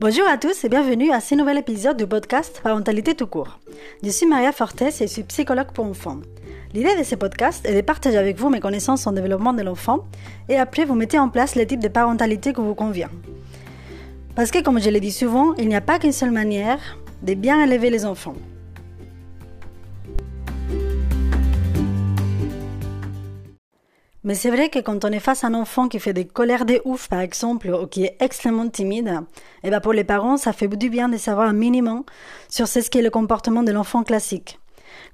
Bonjour à tous et bienvenue à ce nouvel épisode du podcast Parentalité tout court. Je suis Maria Fortes et je suis psychologue pour enfants. L'idée de ce podcast est de partager avec vous mes connaissances en développement de l'enfant et après vous mettez en place le type de parentalité qui vous convient. Parce que comme je l'ai dit souvent, il n'y a pas qu'une seule manière de bien élever les enfants. Mais c'est vrai que quand on est face à un enfant qui fait des colères de ouf, par exemple, ou qui est extrêmement timide, eh ben pour les parents, ça fait du bien de savoir un minimum sur ce qui est le comportement de l'enfant classique.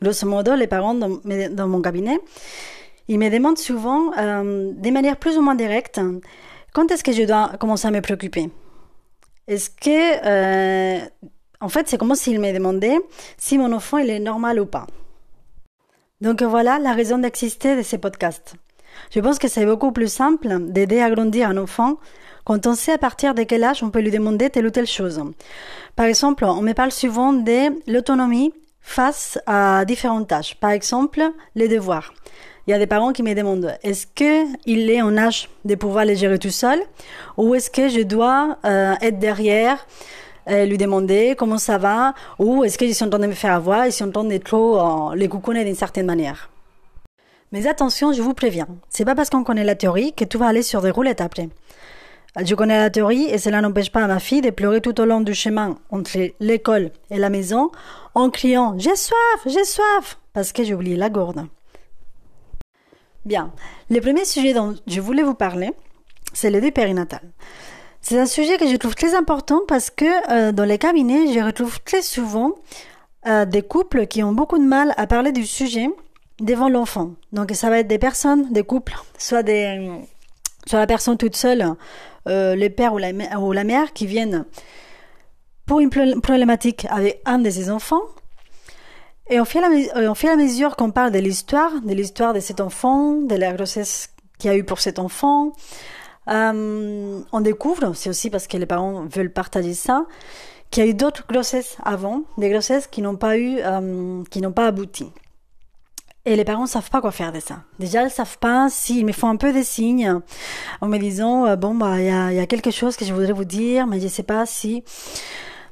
Grosso modo, les parents dans, dans mon cabinet, ils me demandent souvent, euh, de manière plus ou moins directe, quand est-ce que je dois commencer à me préoccuper? Est-ce que, euh, en fait, c'est comme s'ils me demandaient si mon enfant il est normal ou pas. Donc voilà la raison d'exister de ces podcasts. Je pense que c'est beaucoup plus simple d'aider à grandir un enfant quand on sait à partir de quel âge on peut lui demander telle ou telle chose. Par exemple, on me parle souvent de l'autonomie face à différentes tâches. Par exemple, les devoirs. Il y a des parents qui me demandent est-ce qu'il est en âge de pouvoir les gérer tout seul ou est-ce que je dois euh, être derrière euh, lui demander comment ça va ou est-ce que je suis en train de me faire avoir je suis en train de trop euh, les coucouner d'une certaine manière. Mais attention, je vous préviens, c'est pas parce qu'on connaît la théorie que tout va aller sur des roulettes après. Je connais la théorie et cela n'empêche pas ma fille de pleurer tout au long du chemin entre l'école et la maison en criant J'ai soif, j'ai soif parce que j'ai oublié la gourde. Bien, le premier sujet dont je voulais vous parler, c'est le deuil périnatal. C'est un sujet que je trouve très important parce que euh, dans les cabinets, je retrouve très souvent euh, des couples qui ont beaucoup de mal à parler du sujet devant l'enfant. Donc ça va être des personnes, des couples, soit la personne toute seule, euh, les pères ou la, mère qui viennent pour une problématique avec un de ses enfants. Et la, on fait la mesure qu'on parle de l'histoire, de l'histoire de cet enfant, de la grossesse qu'il y a eu pour cet enfant, euh, on découvre, c'est aussi parce que les parents veulent partager ça, qu'il y a eu d'autres grossesses avant, des grossesses qui n'ont pas eu, euh, qui n'ont pas abouti. Et les parents ne savent pas quoi faire de ça. Déjà, ils savent pas s'ils me font un peu des signes en me disant euh, bon bah il y a, y a, quelque chose que je voudrais vous dire, mais je sais pas si.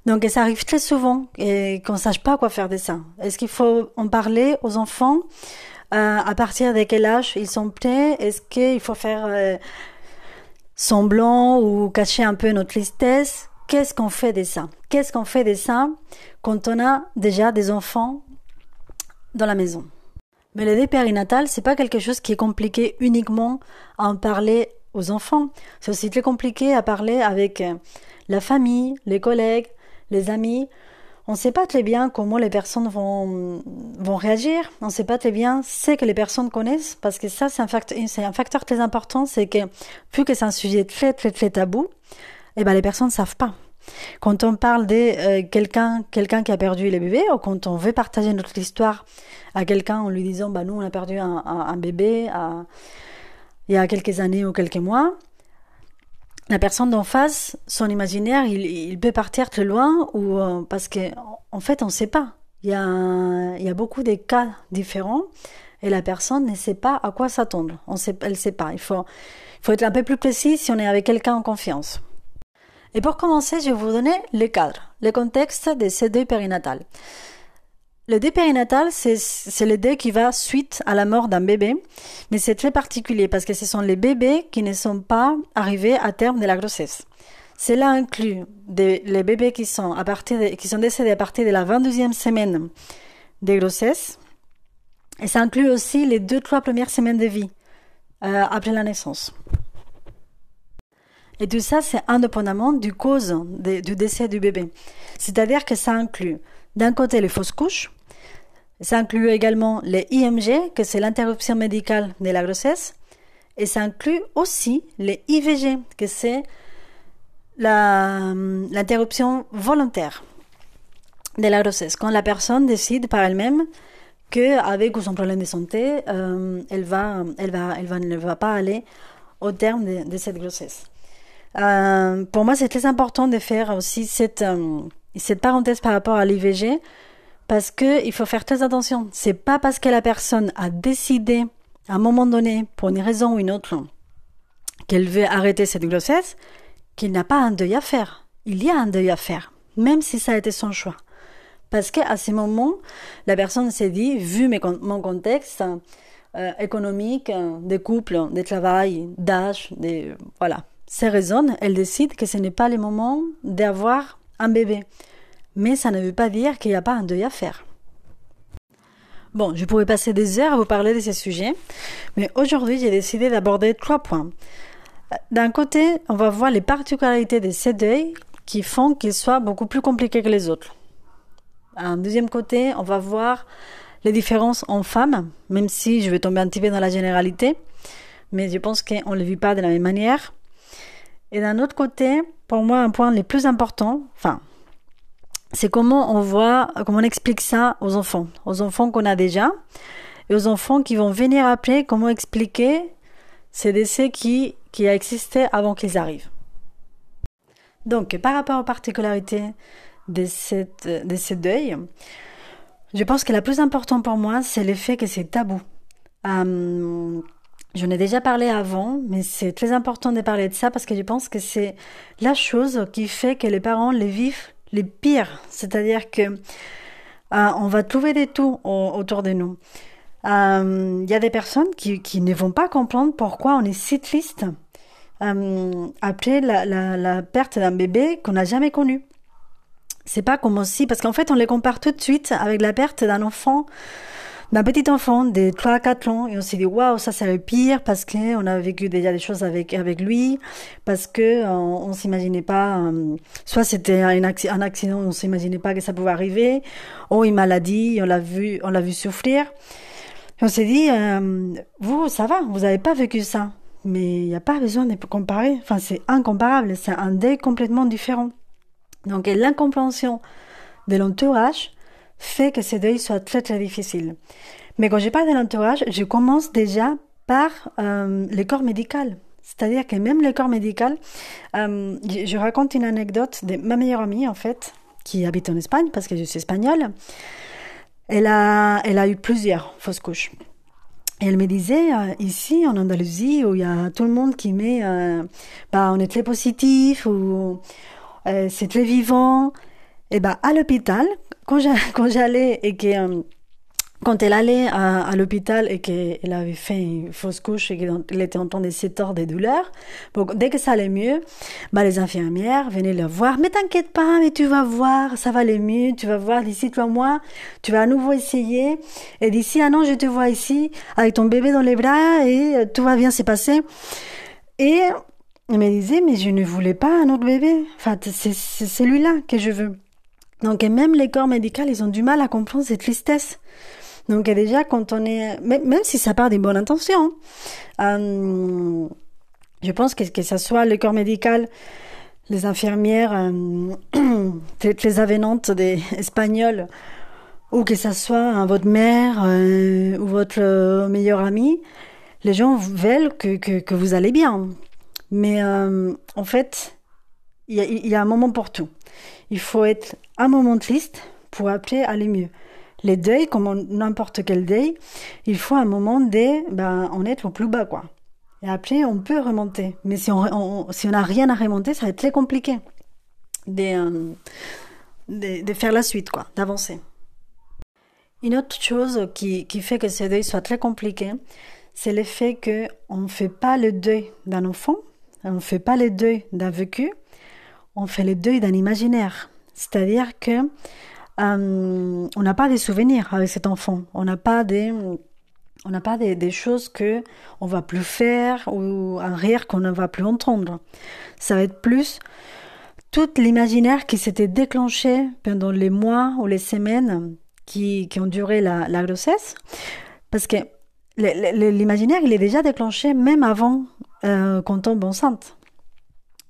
Donc ça arrive très souvent et qu'on sache pas quoi faire de ça. Est-ce qu'il faut en parler aux enfants euh, À partir de quel âge ils sont prêts? Est-ce qu'il faut faire euh, semblant ou cacher un peu notre tristesse? Qu'est-ce qu'on fait de ça? Qu'est-ce qu'on fait de ça quand on a déjà des enfants dans la maison? Mais le deuil périnatal, c'est pas quelque chose qui est compliqué uniquement à en parler aux enfants. C'est aussi très compliqué à parler avec euh, la famille, les collègues, les amis. On ne sait pas très bien comment les personnes vont, vont réagir. On ne sait pas très bien ce que les personnes connaissent parce que ça, c'est un facteur, c'est un facteur très important. C'est que, vu que c'est un sujet très, très, très tabou, eh ben, les personnes ne savent pas. Quand on parle de euh, quelqu'un, quelqu'un qui a perdu les bébés, ou quand on veut partager notre histoire à quelqu'un en lui disant, bah nous on a perdu un, bébé il y a quelques années ou quelques mois, la personne d'en face, son imaginaire, il, peut partir très loin ou euh, parce que en fait on ne sait pas. Il y a, beaucoup de cas différents et la personne ne sait pas à quoi s'attendre. Elle ne sait pas. Il faut être un peu plus précis si on est avec quelqu'un en confiance. Et pour commencer, je vais vous donner le cadre, le contexte de ce deuil périnatal. Le deuil périnatal, c'est le deuil qui va suite à la mort d'un bébé, mais c'est très particulier parce que ce sont les bébés qui ne sont pas arrivés à terme de la grossesse. Cela inclut les bébés qui sont décédés à partir de la 22e semaine de grossesse, et ça inclut aussi les deux, trois premières semaines de vie euh, après la naissance. Et tout ça, c'est indépendamment du cause du décès du bébé. C'est-à-dire que ça inclut d'un côté les fausses couches, ça inclut également les IMG, que c'est l'interruption médicale de la grossesse, et ça inclut aussi les IVG, que c'est l'interruption volontaire de la grossesse, quand la personne décide par elle-même qu'avec ou son problème de santé, euh, elle, va, elle, va, elle, va, ne va pas aller au terme de cette grossesse. Euh, pour moi, c'est très important de faire aussi cette, euh, cette parenthèse par rapport à l'IVG parce que il faut faire très attention. C'est pas parce que la personne a décidé à un moment donné, pour une raison ou une autre, qu'elle veut arrêter cette grossesse, qu'il n'a pas un deuil à faire. il y a un deuil à faire, même si ça a été son choix. Parce qu'à ce moment, la personne s'est dit, vu mon contexte euh, économique, des couples, de travail, d'âge, de, voilà, ces raisons, elle décide que ce n'est pas le moment d'avoir un bébé. Mais ça ne veut pas dire qu'il n'y a pas un deuil à faire. Bon, je pourrais passer des heures à vous parler de ces sujets, mais aujourd'hui j'ai décidé d'aborder trois points. D'un côté, on va voir les particularités de ces deuils qui font qu'ils soient beaucoup plus compliqués que les autres. Un deuxième côté, on va voir les différences en femmes, même si je vais tomber un petit peu dans la généralité, mais je pense qu'on ne le vit pas de la même manière. Et d'un autre côté, pour moi, un point le plus important, enfin, c'est comment on voit, comment on explique ça aux enfants, aux enfants qu'on a déjà, et aux enfants qui vont venir après, comment expliquer ces décès qui, qui existé avant qu'ils arrivent. Donc, par rapport aux particularités de, cette, de ce deuil, je pense que la plus importante pour moi, c'est le fait que c'est tabou. Euh, J'en ai déjà parlé avant, mais c'est très important de parler de ça parce que je pense que c'est la chose qui fait que les parents les vivent les pires. C'est-à-dire que euh, on va trouver des tout autour de nous. Il euh, y a des personnes qui, ne vont pas comprendre pourquoi on est si triste euh, après la, la, la perte d'un bébé qu'on n'a jamais connu. C'est pas comme aussi, parce qu'en fait, on les compare tout de suite avec la perte d'un enfant d'un petit enfant de 3 à 4 ans et on s'est dit waouh ça c'est le pire parce qu'on a vécu déjà des choses avec avec lui parce que on, on s'imaginait pas euh, soit c'était un, accident, on s'imaginait pas que ça pouvait arriver ou une maladie on l'a vu on l'a vu souffrir. On s'est dit euh, vous ça va vous avez pas vécu ça mais il n'y a pas besoin de comparer. Enfin c'est incomparable c'est un deuil complètement différent. Donc l'incompréhension de l'entourage fait que ce deuil soit très très difficile. Mais quand je parle de l'entourage, je commence déjà par euh, le corps médical. C'est-à-dire que même le corps médical, euh, je, raconte une anecdote de ma meilleure amie en fait, qui habite en Espagne parce que je suis espagnole. Elle a, elle a eu plusieurs fausses couches. Et elle me disait, euh, ici en Andalousie, où il y a tout le monde qui met, euh, bah, on est très positif, ou c'est très vivant, et ben à l'hôpital, quand j'allais et que euh, quand elle allait à, l'hôpital et qu'elle avait fait une fausse couche et qu'elle était en train de s'étendre des douleurs, bon, dès que ça allait mieux, bah, les infirmières venaient la voir. Mais t'inquiète pas, mais tu vas voir, ça va aller mieux, tu vas voir d'ici trois mois, tu vas à nouveau essayer. Et d'ici un an, je te vois ici avec ton bébé dans les bras et euh, tout va bien se passer. Et elle me disait, mais je ne voulais pas un autre bébé. Enfin, c'est celui-là que je veux. Donc même les corps médicaux, ils ont du mal à comprendre cette tristesse. Donc déjà, quand on est, même si ça part des bonnes intentions, euh, je pense que que ce soit le corps médical, les infirmières euh, très, avenantes des espagnols, ou que ce soit votre mère euh, ou votre meilleur ami, les gens veulent que, que vous allez bien. Mais en fait, il y, a un moment pour tout. Il faut être un moment triste pour après aller mieux. Les deuils, comme n'importe quel deuil, il faut un moment de ben, en être au plus bas, quoi. Et après, on peut remonter. Mais si on n'a rien à remonter, ça va être très compliqué de, euh, de, de, faire la suite, quoi, d'avancer. Une autre chose qui, qui fait que ce deuil soit très compliqué, c'est le fait qu'on ne fait pas le deuil d'un enfant, on ne fait pas le deuil d'un vécu, on fait le deuil d'un imaginaire. C'est-à-dire que euh, on n'a pas des souvenirs avec cet enfant. On n'a pas des on n'a pas des, choses que on va plus faire ou un rire qu'on ne va plus entendre. Ça va être plus tout l'imaginaire qui s'était déclenché pendant les mois ou les semaines qui, ont duré la, la grossesse. Parce que l'imaginaire, il est déjà déclenché même avant euh, qu'on tombe enceinte.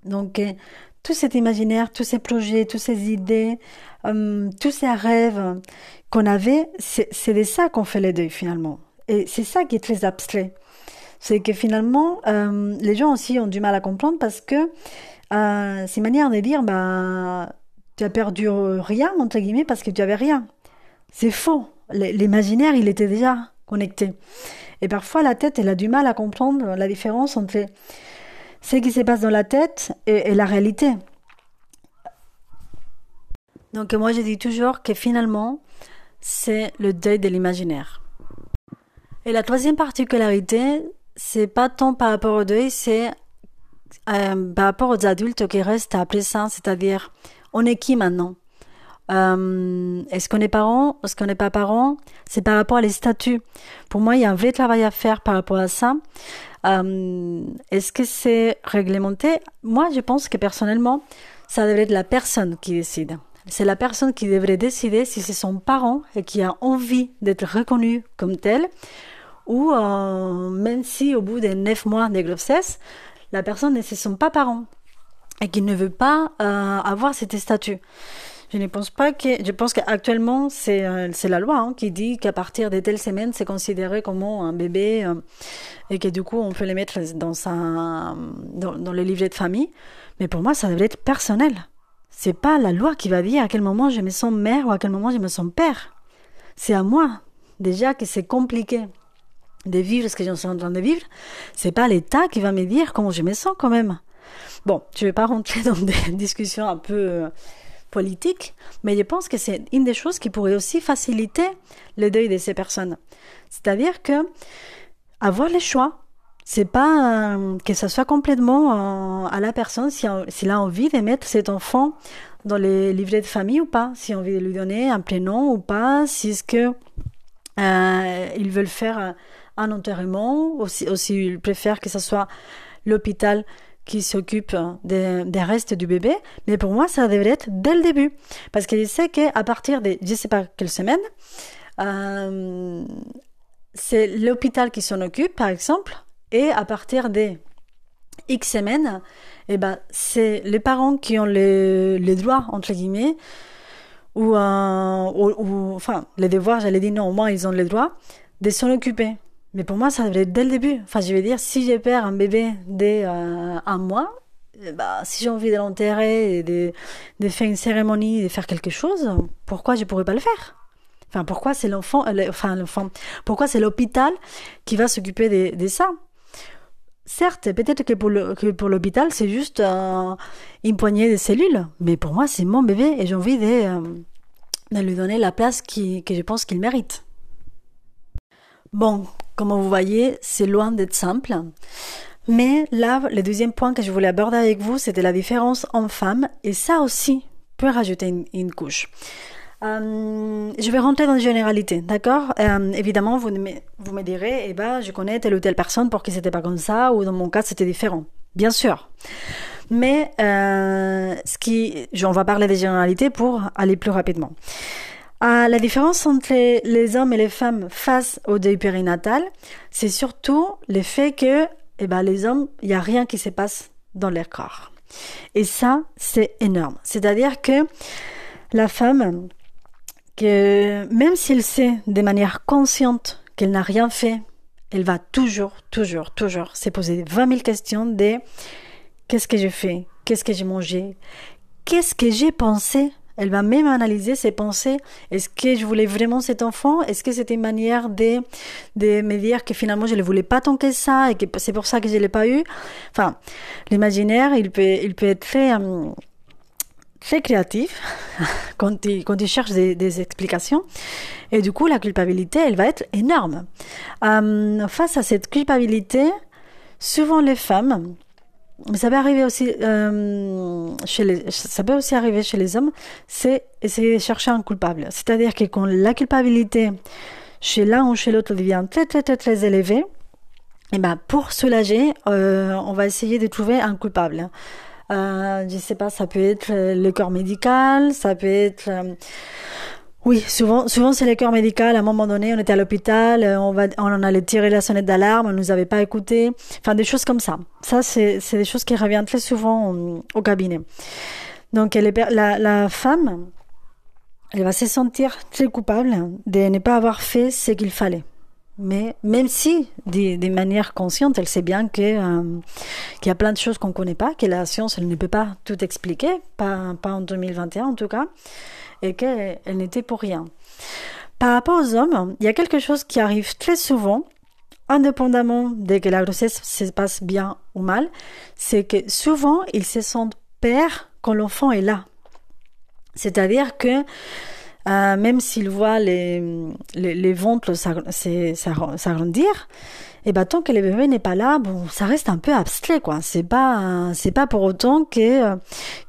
Donc, tout cet imaginaire, tous ces projets, toutes ces idées, euh, tous ces rêves qu'on avait, c'est de ça qu'on fait les deuils finalement. Et c'est ça qui est très abstrait. C'est que finalement, euh, les gens aussi ont du mal à comprendre parce que euh, c'est une manière de dire, bah, tu as perdu rien, entre guillemets, parce que tu avais rien. C'est faux. L'imaginaire, il était déjà connecté. Et parfois, la tête, elle a du mal à comprendre la différence entre ce qui se passe dans la tête et, la réalité. Donc moi je dis toujours que finalement c'est le deuil de l'imaginaire. Et la troisième particularité, c'est pas tant par rapport au deuil, c'est euh, par rapport aux adultes qui restent après ça, c'est-à-dire on est qui maintenant? Euh, Est-ce qu'on est parent Est-ce qu'on n'est pas parent C'est par rapport à les statuts. Pour moi, il y a un vrai travail à faire par rapport à ça. Euh, Est-ce que c'est réglementé? Moi, je pense que personnellement, ça devrait être la personne qui décide. C'est la personne qui devrait décider si c'est son parent et qui a envie d'être reconnu comme tel, ou euh, même si au bout des neuf mois de grossesse, la personne ne se sent pas parent et qu'il ne veut pas euh, avoir cet statut. Je ne pense pas que. Je pense qu'actuellement, c'est euh, la loi hein, qui dit qu'à partir de telle semaine, c'est considéré comme un bébé euh, et que du coup, on peut les mettre dans, dans, dans le livret de famille. Mais pour moi, ça devrait être personnel. C'est pas la loi qui va dire à quel moment je me sens mère ou à quel moment je me sens père. C'est à moi. Déjà que c'est compliqué de vivre ce que je suis en train de vivre. C'est pas l'État qui va me dire comment je me sens quand même. Bon, je vais pas rentrer dans des discussions un peu euh, politique, mais je pense que c'est une des choses qui pourrait aussi faciliter le deuil de ces personnes. C'est-à-dire que avoir le choix, c'est pas que ça soit complètement à la personne si s'il a envie de mettre cet enfant dans les livrets de famille ou pas, si envie de lui donner un prénom ou pas, si ce que euh, veulent faire un enterrement, ou si, s'ils préfèrent que ce soit l'hôpital qui s'occupe des, des, restes du bébé, mais pour moi, ça devrait être dès le début. Parce que je sais qu'à partir de, je sais pas quelle semaine, euh, c'est l'hôpital qui s'en occupe, par exemple, et à partir des X semaines, eh ben, c'est les parents qui ont les, les droits, entre guillemets, ou, euh, ou, ou, enfin, les devoirs, j'allais dire non, au moins ils ont les droits de s'en occuper. Mais pour moi, ça devrait être dès le début. Enfin, je veux dire, si j'ai perds un bébé dès euh, un mois, bah, si j'ai envie de l'enterrer et de, faire une cérémonie, de faire quelque chose, pourquoi je pourrais pas le faire? Enfin, pourquoi c'est l'enfant, euh, enfin l'enfant, pourquoi c'est l'hôpital qui va s'occuper de, ça? Certes, peut-être que pour l'hôpital c'est juste une poignée de cellules, mais pour moi c'est mon bébé et j'ai envie de, euh, de lui donner la place qui, que je pense qu'il mérite. Bon, comme vous voyez, c'est loin d'être simple. Mais là, le deuxième point que je voulais aborder avec vous, c'était la différence homme-femme. Et ça aussi peut rajouter une, couche. Euh, je vais rentrer dans les généralités, d'accord? Euh, Évidemment, vous me, vous me direz, eh ben, je connais telle ou telle personne pour qui c'était pas comme ça, ou dans mon cas, c'était différent. Bien sûr. Mais euh, ce qui, on va parler des généralités pour aller plus rapidement. Euh, la différence entre les, hommes et les femmes face au deuil périnatal, c'est surtout le fait que eh ben, les hommes, il n'y a rien qui se passe dans leur corps. Et ça, c'est énorme. C'est-à-dire que la femme, que même s'elle sait de manière consciente qu'elle n'a rien fait, elle va toujours, toujours, toujours se poser 20 000 questions de qu'est-ce que j'ai fait, qu'est-ce que j'ai mangé, qu'est-ce que j'ai pensé? Elle va même analyser ses pensées. Est-ce que je voulais vraiment cet enfant? Est-ce que c'était une manière de, me dire que finalement je ne voulais pas tant que ça et que c'est pour ça que je ne l'ai pas eu? Enfin, l'imaginaire, il peut, être très, euh, créatif quand il, cherche des, des, explications. Et du coup, la culpabilité, elle va être énorme. Euh, face à cette culpabilité, souvent les femmes, ça peut arriver aussi euh, chez les, ça peut aussi arriver chez les hommes, c'est essayer de chercher un coupable. C'est-à-dire que quand la culpabilité chez l'un ou chez l'autre devient très très très très élevée, et eh ben pour soulager, euh, on va essayer de trouver un coupable. Euh, je sais pas, ça peut être le corps médical, ça peut être euh, oui, souvent, souvent c'est le corps médical. À un moment donné, on était à l'hôpital, euh, on va, on allait tirer la sonnette d'alarme, on nous avait pas écouté. Enfin, des choses comme ça. Ça, c'est, c'est des choses qui reviennent très souvent au, au cabinet. Donc, elle est, la, la femme, elle va se sentir très coupable de ne pas avoir fait ce qu'il fallait. Mais même si, de, manière consciente, elle sait bien euh, qu'il y a plein de choses qu'on connaît pas, que la science elle ne peut pas tout expliquer, pas, pas en 2021 en tout cas et qu'elle n'était pour rien. Par rapport aux hommes, il y a quelque chose qui arrive très souvent, indépendamment de que la grossesse se passe bien ou mal, c'est que souvent ils se sentent pères quand l'enfant est là. C'est-à-dire que euh, même s'il voit les, les, ventres s'agrandir, et eh ben tant que le bébé n'est pas là, bon, ça reste un peu abstrait, quoi. C'est pas, c'est pas pour autant que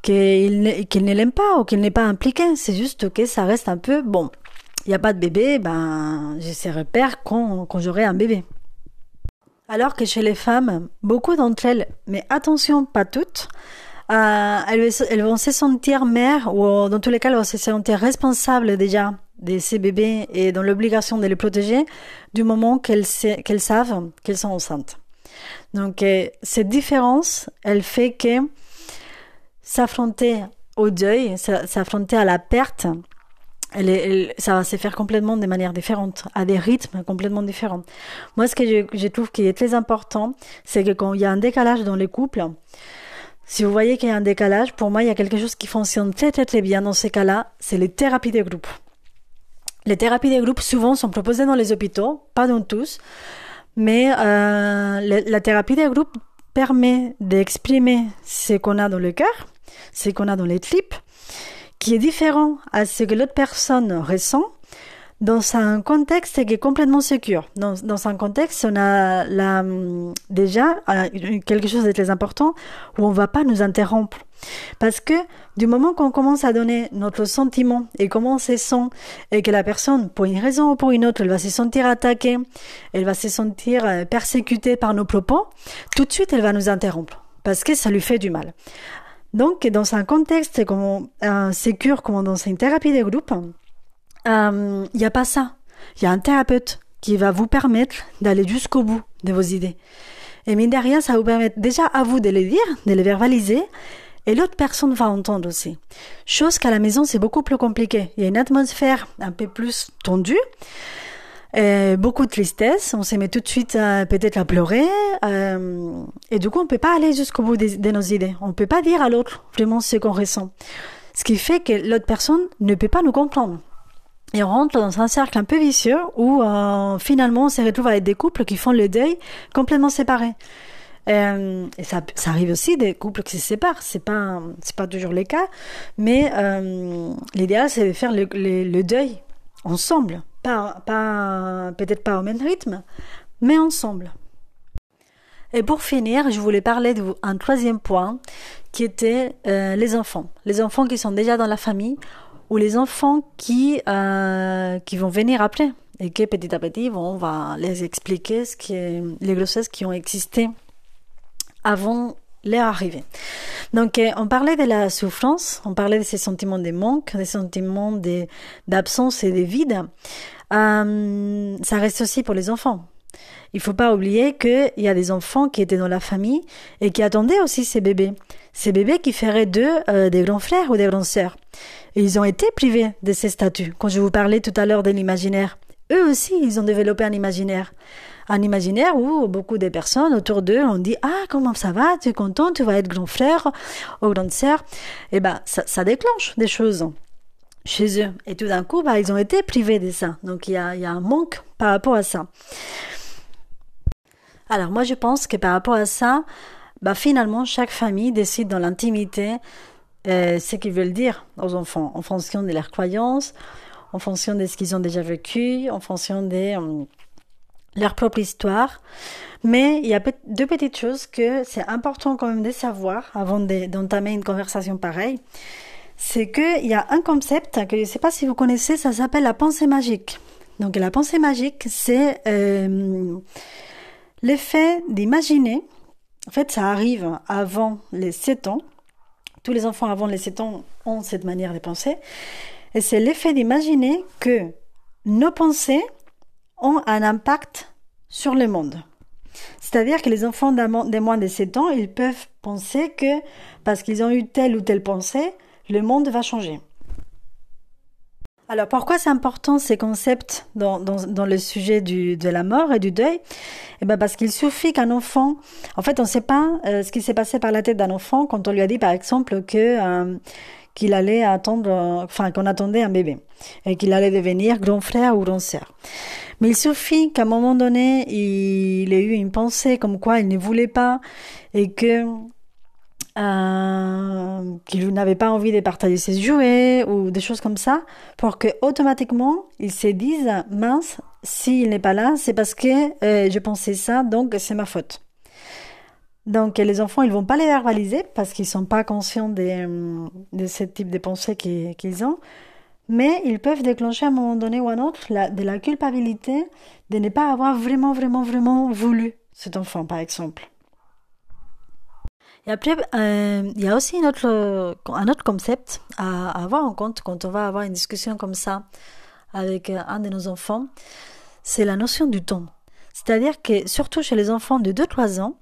qu'il ne l'aime pas ou qu'il n'est pas impliqué. C'est juste que ça reste un peu bon. Il n'y a pas de bébé, ben j'ai ces repères quand quand j'aurai un bébé. Alors que chez les femmes, beaucoup d'entre elles, mais attention, pas toutes, euh, elles, vont se sentir mères ou dans tous les cas, elles vont se sentir responsables déjà de ces bébés et dans l'obligation de les protéger du moment qu'elles savent qu'elles sont enceintes. Donc euh, cette différence, elle fait que s'affronter au deuil, s'affronter à la perte, ça va se faire complètement de manière différente, à des rythmes complètement différents. Moi, ce que je trouve qui est très important, c'est que quand il y a un décalage dans les couples, si vous voyez qu'il y a un décalage, pour moi, il y a quelque chose qui fonctionne très très très bien dans ces cas-là, c'est les thérapies de groupe. Les thérapies de groupe souvent sont proposées dans les hôpitaux, pas dans tous, mais euh, la, thérapie de groupe permet d'exprimer ce qu'on a dans le cœur, ce qu'on a dans les tripes, qui est différent à ce que l'autre personne ressent dans un contexte qui est complètement sécure. Dans, dans un contexte, on a la, déjà euh, quelque chose de très important où on va pas nous interrompre. Parce que du moment qu'on commence à donner notre sentiment et comment on se sent et que la personne, pour une raison ou pour une autre, elle va se sentir attaquée, elle va se sentir euh, persécutée par nos propos, tout de suite elle va nous interrompre parce que ça lui fait du mal. Donc, dans un contexte comme un sécure, comme dans une thérapie de groupe, il euh, n'y a pas ça. Il y a un thérapeute qui va vous permettre d'aller jusqu'au bout de vos idées. Et mine de rien, ça vous permet déjà à vous de les dire, de les verbaliser, et l'autre personne va entendre aussi. Chose qu'à la maison, c'est beaucoup plus compliqué. Il y a une atmosphère un peu plus tendue, beaucoup de tristesse. On se met tout de suite peut-être à pleurer, euh, et du coup, on peut pas aller jusqu'au bout de, de, nos idées. On peut pas dire à l'autre vraiment ce qu'on ressent. Ce qui fait que l'autre personne ne peut pas nous comprendre. Et on rentre dans un cercle un peu vicieux où euh, finalement on se retrouve avec des couples qui font le deuil complètement séparés. Euh, et ça, arrive aussi des couples qui se séparent. C'est pas, c'est pas toujours le cas, mais euh, l'idéal c'est de faire le, le, deuil ensemble, pas, pas peut-être pas au même rythme, mais ensemble. Et pour finir, je voulais parler d'un troisième point qui était les enfants. Les enfants qui sont déjà dans la famille ou les enfants qui, euh, qui vont venir après et que petit à petit on va les expliquer ce qui est, les grossesses qui ont existé avant leur arrivée. Donc, euh, on parlait de la souffrance, on parlait de ces sentiments de manque, des sentiments d'absence et de vide. Euh, ça reste aussi pour les enfants. Il faut pas oublier qu'il y a des enfants qui étaient dans la famille et qui attendaient aussi ces bébés. Ces bébés qui feraient d'eux euh, des grands frères ou des grandes sœurs. Et ils ont été privés de ces statuts. Quand je vous parlais tout à l'heure de l'imaginaire, eux aussi, ils ont développé un imaginaire. Un imaginaire où beaucoup de personnes autour d'eux ont dit Ah, comment ça va? Tu es content? Tu vas être grand frère ou grande sœur? Eh ben, ça, déclenche des choses chez eux. Et tout d'un coup, bah, ils ont été privés de ça. Donc il y a un manque par rapport à ça. Alors moi je pense que par rapport à ça, bah finalement chaque famille décide dans l'intimité euh, ce qu'ils veulent dire aux enfants en fonction de leurs croyances, en fonction de ce qu'ils ont déjà vécu, en fonction de euh, leur propre histoire. Mais il y a deux petites choses que c'est important quand même de savoir avant d'entamer une conversation pareille. C'est qu'il y a un concept que je ne sais pas si vous connaissez, ça s'appelle la pensée magique. Donc la pensée magique, c'est euh, L'effet d'imaginer, en fait, ça arrive avant les 7 ans. Tous les enfants avant les 7 ans ont cette manière de penser. Et c'est l'effet d'imaginer que nos pensées ont un impact sur le monde. C'est-à-dire que les enfants de moins de 7 ans, ils peuvent penser que parce qu'ils ont eu telle ou telle pensée, le monde va changer. Alors pourquoi c'est important ces concepts dans, dans, le sujet du, de la mort et du deuil? Eh ben parce qu'il suffit qu'un enfant, en fait on ne sait pas euh, ce qui s'est passé par la tête d'un enfant quand on lui a dit par exemple que euh, qu'il allait attendre, enfin qu'on attendait un bébé et qu'il allait devenir grand frère ou grand sœur. Mais il suffit qu'à un moment donné il ait eu une pensée comme quoi il ne voulait pas et que euh, qu'il n'avait pas envie de partager ses jouets ou des choses comme ça, pour que automatiquement ils se disent mince, s'il n'est pas là, c'est parce que euh, je pensais ça, donc c'est ma faute. Donc les enfants, ils vont pas les verbaliser parce qu'ils sont pas conscients de, de ce type de pensées qu'ils ont, mais ils peuvent déclencher à un moment donné ou à un autre de la culpabilité de ne pas avoir vraiment, vraiment, vraiment voulu cet enfant, par exemple. Et après, euh, il y a aussi une autre, un autre concept à, avoir en compte quand on va avoir une discussion comme ça avec euh, un de nos enfants, c'est la notion du temps. C'est-à-dire que surtout chez les enfants de 2-3 ans,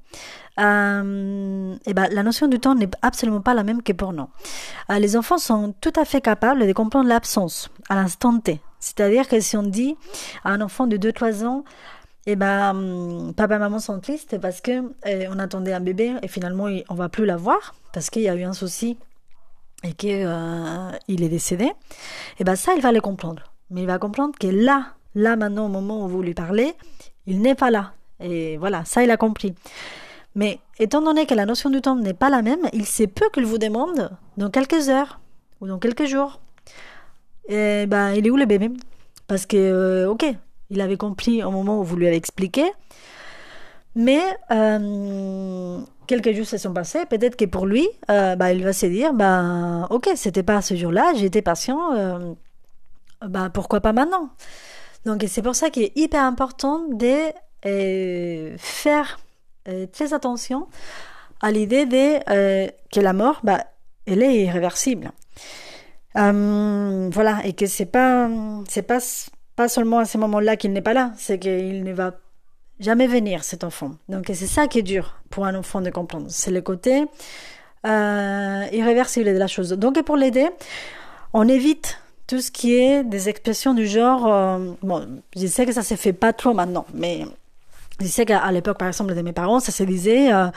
euh, et eh ben, la notion du temps n'est absolument pas la même que pour nous. Euh, les enfants sont tout à fait capables de comprendre l'absence à l'instant T. C'est-à-dire que si on dit à un enfant de 2-3 ans, et eh ben hum, papa et maman sont tristes parce que eh, on attendait un bébé et finalement on va plus l'avoir parce qu'il y a eu un souci et qu'il euh, est décédé. Et eh ben ça il va le comprendre. Mais il va comprendre que là, là maintenant au moment où vous lui parlez, il n'est pas là. Et voilà, ça il a compris. Mais étant donné que la notion du temps n'est pas la même, il sait peu qu'il vous demande dans quelques heures ou dans quelques jours. Et ben il est où le bébé? Parce que euh, ok, il avait compris au moment où vous lui avez expliqué. Mais euh, quelques jours se sont passés. Peut-être que pour lui, euh, bah, il va se dire bah, Ok, c'était pas ce jour-là, j'étais patient, euh, bah, pourquoi pas maintenant? Donc, c'est pour ça qu'il est hyper important de faire très attention à l'idée que la mort, bah, elle est irréversible. voilà, et que c'est pas, c'est pas pas seulement à ce moment-là qu'il n'est pas là, c'est qu'il ne va jamais venir, cet enfant. Donc c'est ça qui est dur pour un enfant de comprendre. C'est le côté euh, irréversible de la chose. Donc pour l'aider, on évite tout ce qui est des expressions du genre, euh, bon, je sais que ça se fait pas trop maintenant, mais je sais qu'à l'époque, par exemple, de mes parents, ça se disait, euh,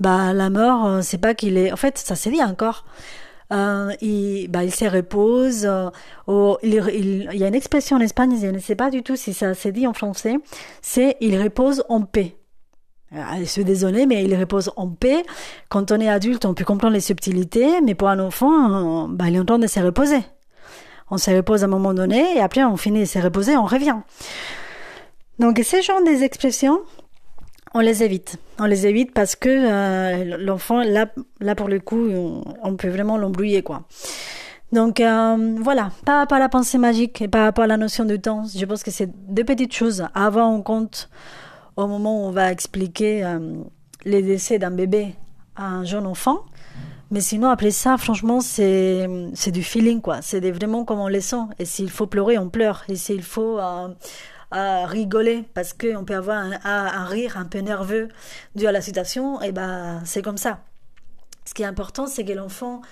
bah la mort, c'est pas qu'il est. En fait, ça se dit encore. Euh, il, bah, il se repose. Euh, il, il, y a une expression en Espagne, je ne sais pas du tout si ça s'est dit en français, c'est il repose en paix. Ah, je suis désolée, mais il repose en paix. Quand on est adulte, on peut comprendre les subtilités, mais pour un enfant, bah, il est en train de se reposer. On se repose à un moment donné, et après on finit de se reposer, on revient. Donc, ce genre des expressions, on les évite. On les évite parce que euh, l'enfant, là, là pour le coup, on, peut vraiment l'embrouiller, quoi. Donc euh, voilà, par rapport à la pensée magique et par rapport la notion de temps, je pense que c'est deux petites choses à avoir en compte au moment où on va expliquer euh, les décès d'un bébé à un jeune enfant. Mais sinon, après ça, franchement, c'est c'est du feeling, quoi. C'est vraiment comme on les sent. Et s'il faut pleurer, on pleure. Et s'il faut à rigoler parce qu'on peut avoir un, rire un peu nerveux dû à la situation, et ben c'est comme ça. Ce qui est important, c'est que l'enfant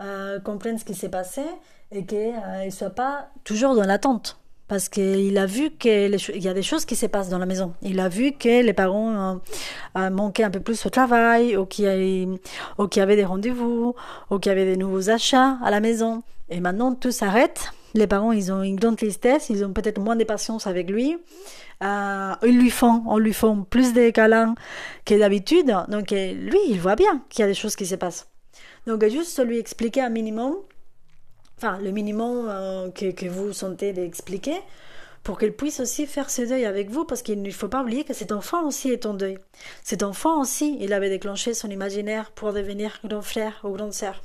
euh, comprenne ce qui s'est passé et qu'il ne soit pas toujours dans l'attente. Parce qu'il a vu qu'il y a des choses qui se passent dans la maison. Il a vu que les parents euh, manquaient un peu plus au travail, ou qu'il y, avait des rendez-vous, ou qu'il y avait des nouveaux achats à la maison. Et maintenant, tout s'arrête les parents, ils ont une grande tristesse, ils ont peut-être moins de patience avec lui. Euh, ils lui font, on lui font plus de câlins que d'habitude. Donc euh, lui, il voit bien qu'il y a des choses qui se passent. Donc juste lui expliquer un minimum, enfin le minimum euh, que, vous sentez d'expliquer, pour qu'il puisse aussi faire ce deuil avec vous, parce qu'il ne faut pas oublier que cet enfant aussi est en deuil. Cet enfant aussi, il avait déclenché son imaginaire pour devenir grand frère ou grande sœur.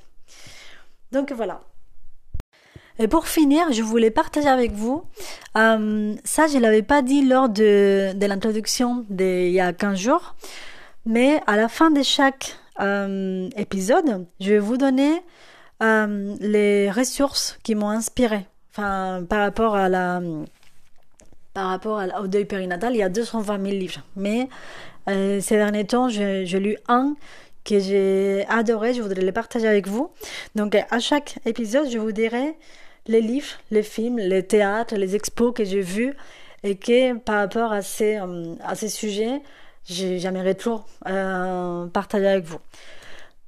Donc voilà, et pour finir, je voulais partager avec vous, euh, ça je l'avais pas dit lors de, l'introduction il y a 15 jours, mais à la fin de chaque euh, épisode, je vais vous donner euh, les ressources qui m'ont inspiré. Enfin, par rapport à la, par rapport au deuil périnatal, il y a 220 000 livres. Mais euh, ces derniers temps, j'ai lu un que j'ai adoré, je voudrais le partager avec vous. Donc à chaque épisode, je vous dirai les livres, les films, les théâtres, les expos que j'ai vus et que par rapport à ces, euh, à ces sujets, j'aimerais toujours partager avec vous.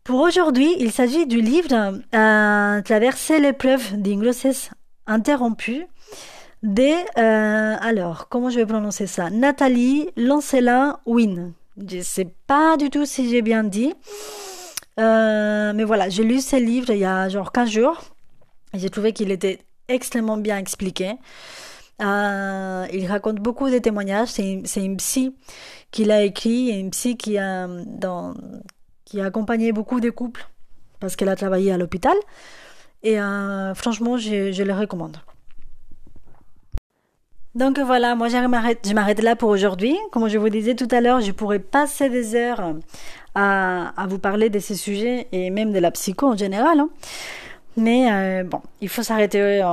Pour aujourd'hui, il s'agit du livre euh, Traverser l'épreuve d'une grossesse interrompue de, euh, alors, comment je vais prononcer ça? Nathalie Lancelin Win. Je ne sais pas du tout si j'ai bien dit. Euh, mais voilà, j'ai lu ce livre il y a genre 15 jours. J'ai trouvé qu'il était extrêmement bien expliqué. Euh, il raconte beaucoup de témoignages. C'est une, psy qui l'a écrit, une psy qui a, dans, qui a accompagné beaucoup de couples parce qu'elle a travaillé à l'hôpital. Et euh, franchement, je, je le recommande. Donc voilà, moi je m'arrête là pour aujourd'hui. Comme je vous disais tout à l'heure, je pourrais passer des heures à, à, vous parler de ces sujets et même de la psycho en général. Hein. Mais euh, bon, il faut s'arrêter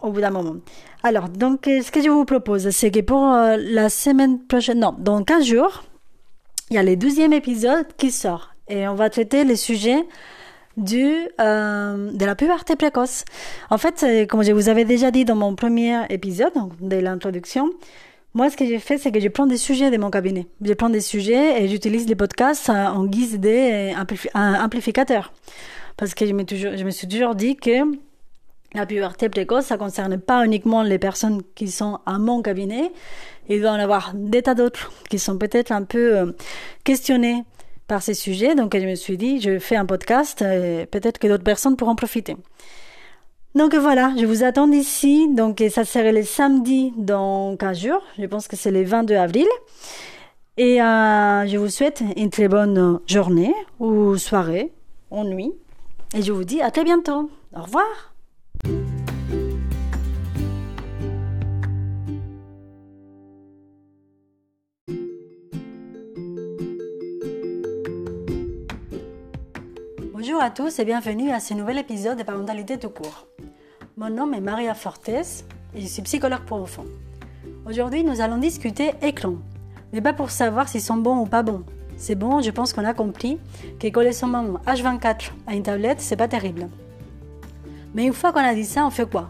au bout d'un moment. Alors, donc, ce que je vous propose, c'est que pour euh, la semaine prochaine, non, dans 15 jours, il y a le douzième épisode qui sort. Et on va traiter les sujets du, euh, de la puberté précoce. En fait, comme je vous avais déjà dit dans mon premier épisode de l'introduction, moi, ce que j'ai fait, c'est que je prends des sujets de mon cabinet. Je prends des sujets et j'utilise les podcasts en guise d'amplificateur. Parce que je me, suis toujours dit que la puberté précoce, ça concerne pas uniquement les personnes qui sont à mon cabinet. Il doit en avoir des tas d'autres qui sont peut-être un peu euh, questionnés par ces sujets. Donc, je me suis dit, je fais un podcast peut-être que d'autres personnes pourront profiter. Donc voilà, je vous attends ici. Donc ça serait le samedi dans 15 jours. Je pense que c'est le 22 avril. Et euh, je vous souhaite une très bonne journée ou soirée ou nuit. Et je vous dis à très bientôt. Au revoir. Bonjour à tous et bienvenue à ce nouvel épisode de Parentalité tout court. Mon nom est Maria Fortes et je suis psychologue pour enfants. Aujourd'hui, nous allons discuter écran, mais pas pour savoir s'ils sont bons ou pas bons. C'est bon, je pense qu'on a compris que coller son maman H24 à une tablette, c'est pas terrible. Mais une fois qu'on a dit ça, on fait quoi?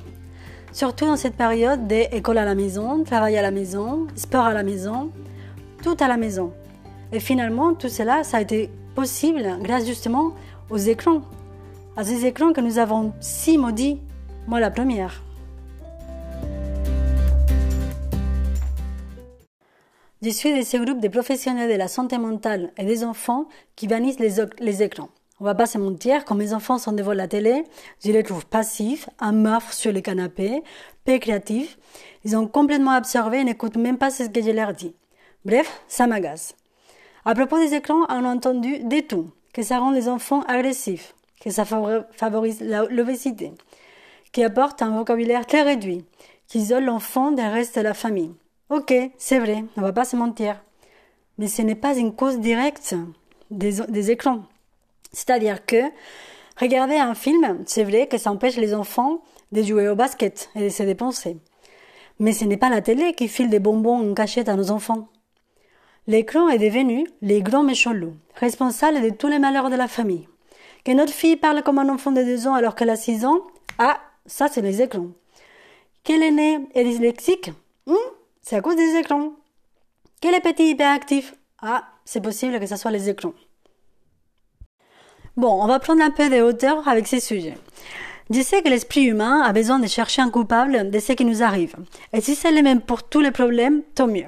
Surtout dans cette période d'école à la maison, travail à la maison, sport à la maison, tout à la maison. Et finalement, tout cela, ça a été possible grâce justement aux écrans. À ces écrans que nous avons si maudits moi la première. Je suis de ce groupe de professionnels de la santé mentale et des enfants qui bannissent les, écrans. On va pas se mentir, quand mes enfants sont devant la télé, je les trouve passifs, à meurtre sur les canapés, peu créatifs. Ils ont complètement absorbé et n'écoutent même pas ce que je leur dis. Bref, ça m'agace. À propos des écrans, on a entendu des tout, que ça rend les enfants agressifs, que ça favorise l'obésité, qui apporte un vocabulaire très réduit, qui isole l'enfant des reste de la famille. Ok, c'est vrai, on va pas se mentir. Mais ce n'est pas une cause directe des, des écrans. C'est-à-dire que regarder un film, c'est vrai que ça empêche les enfants de jouer au basket et de se dépenser. Mais ce n'est pas la télé qui file des bonbons en cachette à nos enfants. L'écran est devenu les grands méchants loups, responsables de tous les malheurs de la famille. Que notre fille parle comme un enfant de deux ans alors qu'elle a six ans, ah, ça, c'est les écrans. Quel aîné est dyslexique hmm, C'est à cause des écrans. Quel est petit hyperactif Ah, c'est possible que ce soit les écrans. Bon, on va prendre un peu de hauteur avec ces sujets. Je sais que l'esprit humain a besoin de chercher un coupable de ce qui nous arrive. Et si c'est le même pour tous les problèmes, tant mieux.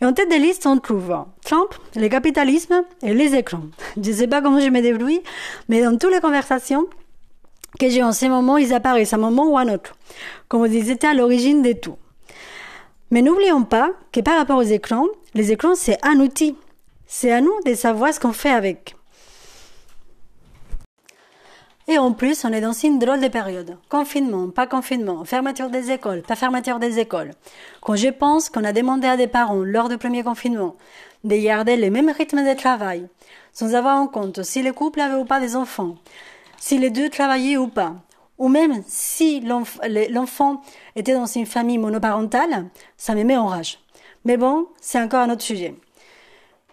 Et en tête de liste, on trouve Trump, le capitalisme et les écrans. Je ne sais pas comment je me débrouille, mais dans toutes les conversations, que j'ai en ce moment, ils apparaissent à un moment ou à un autre, comme ils étaient à l'origine de tout. Mais n'oublions pas que par rapport aux écrans, les écrans, c'est un outil. C'est à nous de savoir ce qu'on fait avec. Et en plus, on est dans une drôle de période. Confinement, pas confinement, fermeture des écoles, pas fermeture des écoles. Quand je pense qu'on a demandé à des parents lors du premier confinement de garder le même rythme de travail, sans avoir en compte si le couple avait ou pas des enfants, si les deux travaillaient ou pas, ou même si l'enfant était dans une famille monoparentale, ça me met en rage. Mais bon, c'est encore un autre sujet.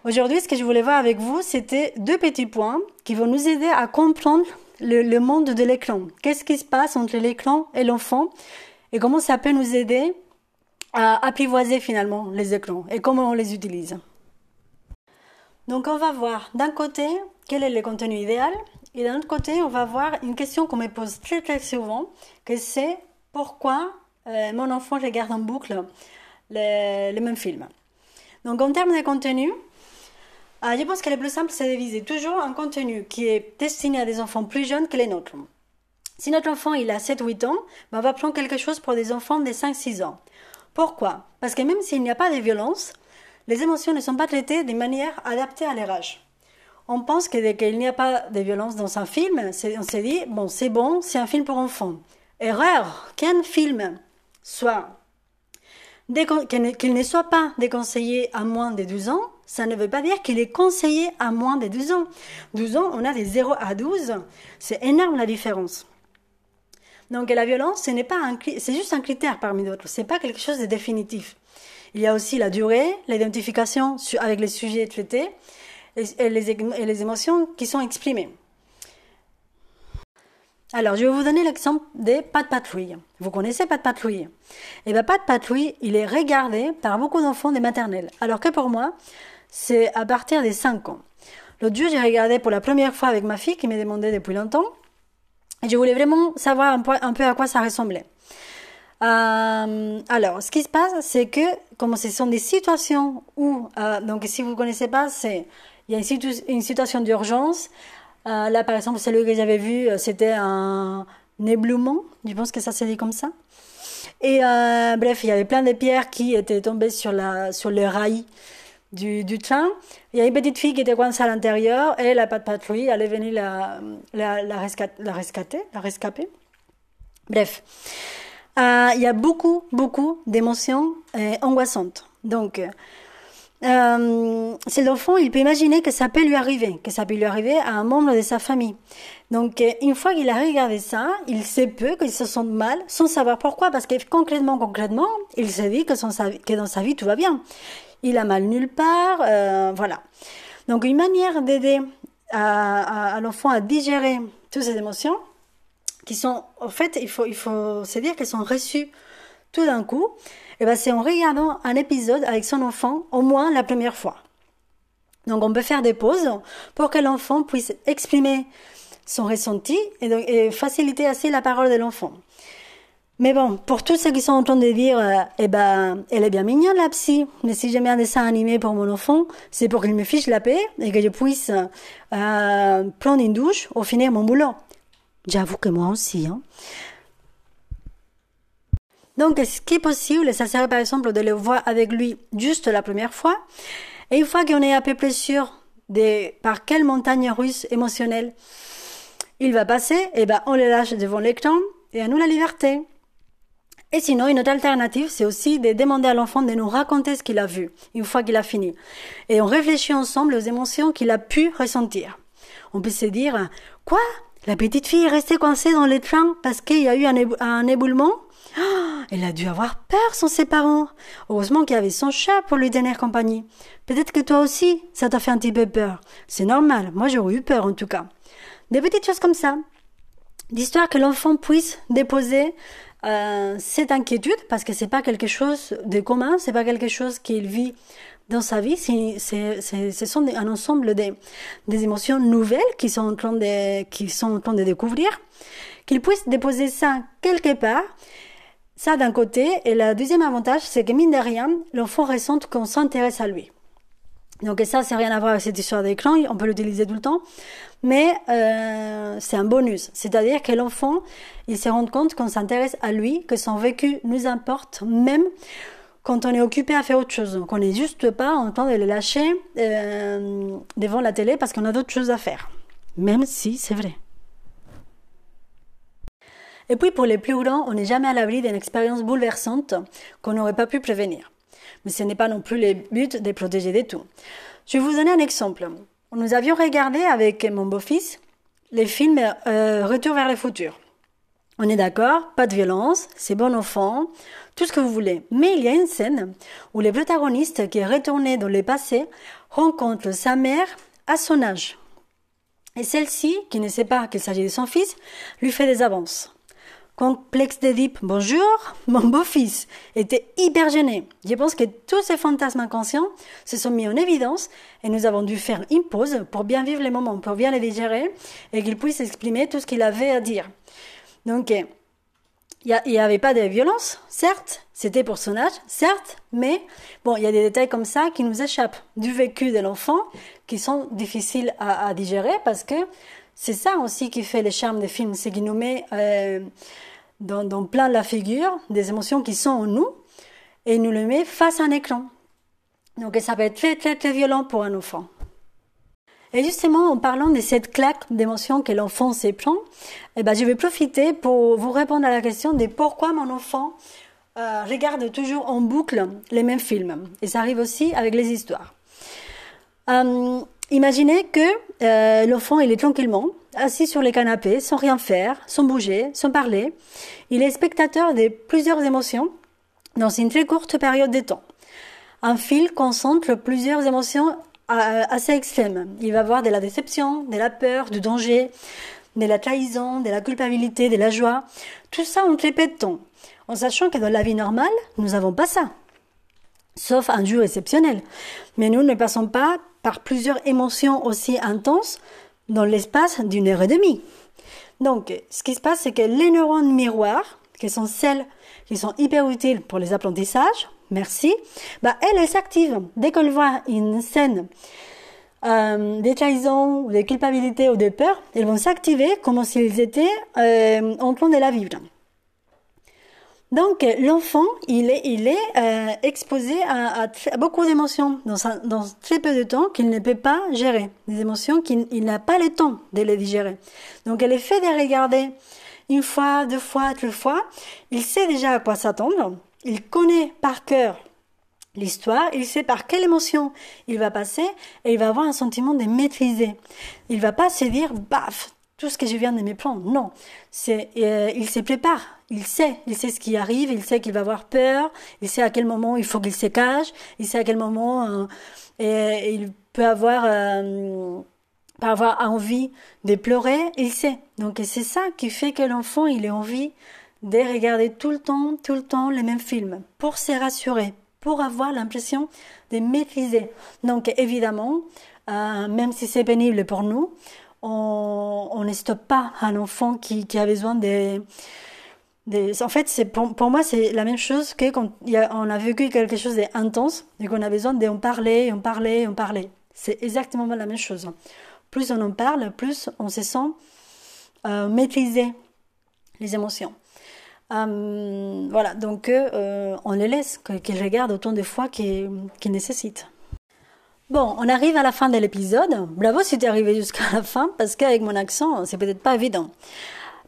Aujourd'hui, ce que je voulais voir avec vous, c'était deux petits points qui vont nous aider à comprendre le, monde de l'écran. Qu'est-ce qui se passe entre l'écran et l'enfant et comment ça peut nous aider à apprivoiser finalement les écrans et comment on les utilise. Donc on va voir d'un côté quel est le contenu idéal et d'un autre côté, on va voir une question qu'on me pose très très souvent, que c'est pourquoi euh, mon enfant regarde en boucle le, le, même film. Donc en termes de contenu, je pense que le plus simple, c'est de viser toujours un contenu qui est destiné à des enfants plus jeunes que les nôtres. Si notre enfant il a 7-8 ans, ben, on va prendre quelque chose pour des enfants de 5-6 ans. Pourquoi? Parce que même s'il n'y a pas de violence, les émotions ne sont pas traitées de manière adaptée à leur âge. On pense que dès qu'il n'y a pas de violence dans un film, on s'est dit, bon, c'est bon, c'est un film pour enfants. Erreur Qu'un film soit qu'il ne soit pas déconseillé à moins de 12 ans, ça ne veut pas dire qu'il est conseillé à moins de 12 ans. 12 ans, on a des 0 à 12, c'est énorme la différence. Donc la violence, c'est juste un critère parmi d'autres, c'est pas quelque chose de définitif. Il y a aussi la durée, l'identification avec les sujets traités et les, émotions qui sont exprimées. Alors, je vais vous donner l'exemple des de patrouille. Vous connaissez de patrouille? Eh bien, de patrouille, il est regardé par beaucoup d'enfants des maternelles. Alors que pour moi, c'est à partir des 5 ans. L'autre jour, j'ai regardé pour la première fois avec ma fille qui m'a demandé depuis longtemps. Et je voulais vraiment savoir un peu, à quoi ça ressemblait. Euh, alors, ce qui se passe, c'est que comme ce sont des situations où, euh, donc si vous ne connaissez pas, c'est il y a une, situation d'urgence. Euh, là, par exemple, celui que j'avais vu, c'était un éblouement. Je pense que ça s'est dit comme ça. Et bref, il y avait plein de pierres qui étaient tombées sur sur le rail du, du, train. Il y a une petite fille qui était coincée à l'intérieur et la patrouille allait venir la, la, la, rescater, la rescater, la rescaper. Bref. Euh, il y a beaucoup, beaucoup d'émotions euh, angoissantes. Donc, euh, c'est l'enfant, il peut imaginer que ça peut lui arriver, que ça peut lui arriver à un membre de sa famille. Donc, euh, une fois qu'il a regardé ça, il sait peu qu'il se sent mal, sans savoir pourquoi, parce que concrètement, concrètement, il se dit que, son, que dans sa vie tout va bien. Il a mal nulle part, euh, voilà. Donc, une manière d'aider à, l'enfant à digérer toutes ces émotions, qui sont, en fait, il faut, il faut se dire qu'elles sont reçues tout d'un coup, et eh ben c'est en regardant un épisode avec son enfant au moins la première fois. Donc on peut faire des pauses pour que l'enfant puisse exprimer son ressenti et, et faciliter assez la parole de l'enfant. Mais bon, pour tous ceux qui sont en train de dire, euh, eh ben, elle est bien mignonne la psy, mais si j'ai mis un dessin animé pour mon enfant, c'est pour qu'il me fiche la paix et que je puisse euh, prendre une douche au finir mon boulot. J'avoue que moi aussi. Hein. Donc, ce qui est possible, ça serait par exemple de le voir avec lui juste la première fois. Et une fois qu'on est à peu près sûr de par quelle montagne russe émotionnelle il va passer, eh ben, on le lâche devant l'écran et à nous la liberté. Et sinon, une autre alternative, c'est aussi de demander à l'enfant de nous raconter ce qu'il a vu, une fois qu'il a fini. Et on réfléchit ensemble aux émotions qu'il a pu ressentir. On peut se dire, quoi? La petite fille est restée coincée dans les trains parce qu'il y a eu un, éboulement? Oh, Elle a dû avoir peur sans ses parents. Heureusement qu'il y avait son chat pour lui donner compagnie. Peut-être que toi aussi, ça t'a fait un petit peu peur. C'est normal, moi j'aurais eu peur en tout cas. Des petites choses comme ça. D'histoire que l'enfant puisse déposer euh, cette inquiétude parce que c'est pas quelque chose de commun, c'est pas quelque chose qu'il vit dans sa vie, c'est, ce sont un ensemble de, des émotions nouvelles qui sont en train de, qui sont en train de découvrir, qu'il puisse déposer ça quelque part. Ça d'un côté, et le deuxième avantage, c'est que mine de rien, l'enfant ressent qu'on s'intéresse à lui. Donc ça, c'est rien à voir avec cette histoire d'écran, on peut l'utiliser tout le temps, mais euh, c'est un bonus. C'est-à-dire que l'enfant, il se rend compte qu'on s'intéresse à lui, que son vécu nous importe, même quand on est occupé à faire autre chose, qu'on n'est juste pas en train de le lâcher euh, devant la télé parce qu'on a d'autres choses à faire. Même si c'est vrai. Et puis pour les plus grands, on n'est jamais à l'abri d'une expérience bouleversante qu'on n'aurait pas pu prévenir. Mais ce n'est pas non plus le but de protéger des tout. Je vais vous donner un exemple. Nous avions regardé avec mon beau-fils les films euh, Retour vers le futur. On est d'accord, pas de violence, c'est bon enfant, tout ce que vous voulez. Mais il y a une scène où le protagoniste qui est retourné dans le passé rencontre sa mère à son âge. Et celle-ci, qui ne sait pas qu'il s'agit de son fils, lui fait des avances. Complexe d'Édipe, bonjour, mon beau-fils était hyper gêné. Je pense que tous ces fantasmes inconscients se sont mis en évidence et nous avons dû faire une pause pour bien vivre les moments, pour bien les digérer et qu'il puisse exprimer tout ce qu'il avait à dire. Donc, il n'y avait pas de violence, certes, c'était pour son âge, certes, mais bon, il y a des détails comme ça qui nous échappent du vécu de l'enfant, qui sont difficiles à digérer, parce que c'est ça aussi qui fait le charme des films, c'est qu'il nous met euh, dans, dans, plein la figure des émotions qui sont en nous, et nous le met face à un écran. Donc ça peut être très très très violent pour un enfant. Et justement, en parlant de cette claque d'émotions que l'enfant s'éprend, eh ben, je vais profiter pour vous répondre à la question de pourquoi mon enfant euh, regarde toujours en boucle les mêmes films. Et ça arrive aussi avec les histoires. Euh, imaginez que euh, l'enfant, est tranquillement assis sur les canapés, sans rien faire, sans bouger, sans parler. Il est spectateur de plusieurs émotions dans une très courte période de temps. Un fil concentre plusieurs émotions assez extrême. Il va avoir de la déception, de la peur, du danger, de la trahison, de la culpabilité, de la joie. Tout ça en très peu de temps. En sachant que dans la vie normale, nous n'avons pas ça. Sauf un jour exceptionnel. Mais nous ne passons pas par plusieurs émotions aussi intenses dans l'espace d'une heure et demie. Donc, ce qui se passe, c'est que les neurones miroirs, qui sont celles qui sont hyper utiles pour les apprentissages, merci, bah, elle, elle s'active. Dès qu'elle voit une scène euh, des trahisons, ou des culpabilités ou des peurs, elles vont s'activer comme s'ils étaient euh, en train de la vivre. Donc l'enfant, il est, euh, exposé à, beaucoup d'émotions dans, très peu de temps qu'il ne peut pas gérer. Des émotions qu'il n'a pas le temps de les digérer. Donc est fait de regarder une fois, deux fois, trois fois. Il sait déjà à quoi s'attendre il connaît par cœur l'histoire, il sait par quelle émotion il va passer et il va avoir un sentiment de maîtriser. Il va pas se dire baf tout ce que je viens de me prendre. Non, c'est euh, il se prépare, il sait, il sait ce qui arrive, il sait qu'il va avoir peur, il sait à quel moment il faut qu'il se cache, il sait à quel moment euh, et, il peut avoir euh, avoir envie de pleurer, il sait. Donc c'est ça qui fait que l'enfant il a envie de regarder tout le temps, tout le temps les mêmes films pour se rassurer, pour avoir l'impression de maîtriser. Donc évidemment, même si c'est pénible pour nous, on, on, ne stoppe pas un enfant qui, a besoin de, en fait, pour, moi, c'est la même chose que quand a, on a vécu quelque chose d'intense et qu'on a besoin d'en parler, en parler, en parler. C'est exactement la même chose. Plus on en parle, plus on se sent euh, maîtriser les émotions. Euh, voilà, donc euh, on les laisse, qu'ils regardent autant de fois qu'ils nécessitent. Bon, on arrive à la fin de l'épisode. Bravo si tu es arrivé jusqu'à la fin, parce qu'avec mon accent, c'est peut-être pas évident.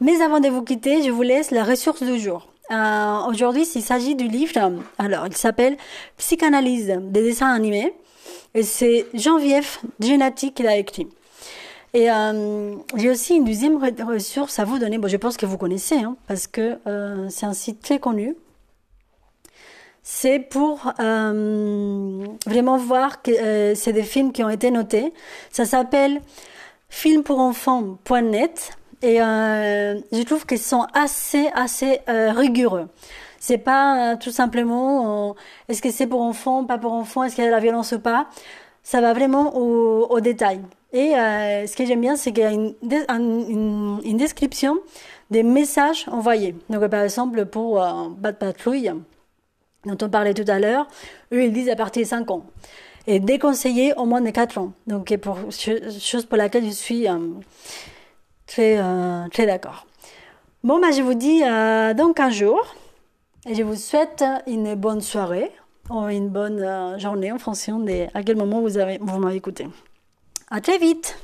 Mais avant de vous quitter, je vous laisse la ressource du jour. Euh, Aujourd'hui, il s'agit du livre, alors il s'appelle Psychanalyse des dessins animés, et c'est Jean-Vief Genati qui l'a écrit. Et euh, j'ai aussi une deuxième ressource à vous donner. Bon, je pense que vous connaissez, hein, parce que euh, c'est un site très connu. C'est pour euh, vraiment voir que euh, c'est des films qui ont été notés. Ça s'appelle filmpourenfants.net et euh, je trouve qu'ils sont assez assez rigoureux. C'est pas tout simplement est-ce que c'est pour enfants, pas pour enfants, est-ce qu'il y a de la violence ou pas? Ça va vraiment au, au détail. Et euh, ce que j'aime bien, c'est qu'il y a une, une, une, description des messages envoyés. Donc, par exemple, pour euh, Bad Patrouille, dont on parlait tout à l'heure, eux, ils disent à partir de 5 ans. Et déconseillé au moins de 4 ans. Donc, chose pour laquelle je suis euh, très, euh, très d'accord. Bon, bah, je vous dis euh, dans 15 jours. Et je vous souhaite une bonne soirée ou une bonne journée en fonction de à quel moment vous, avez, vous m'avez écouté. À très vite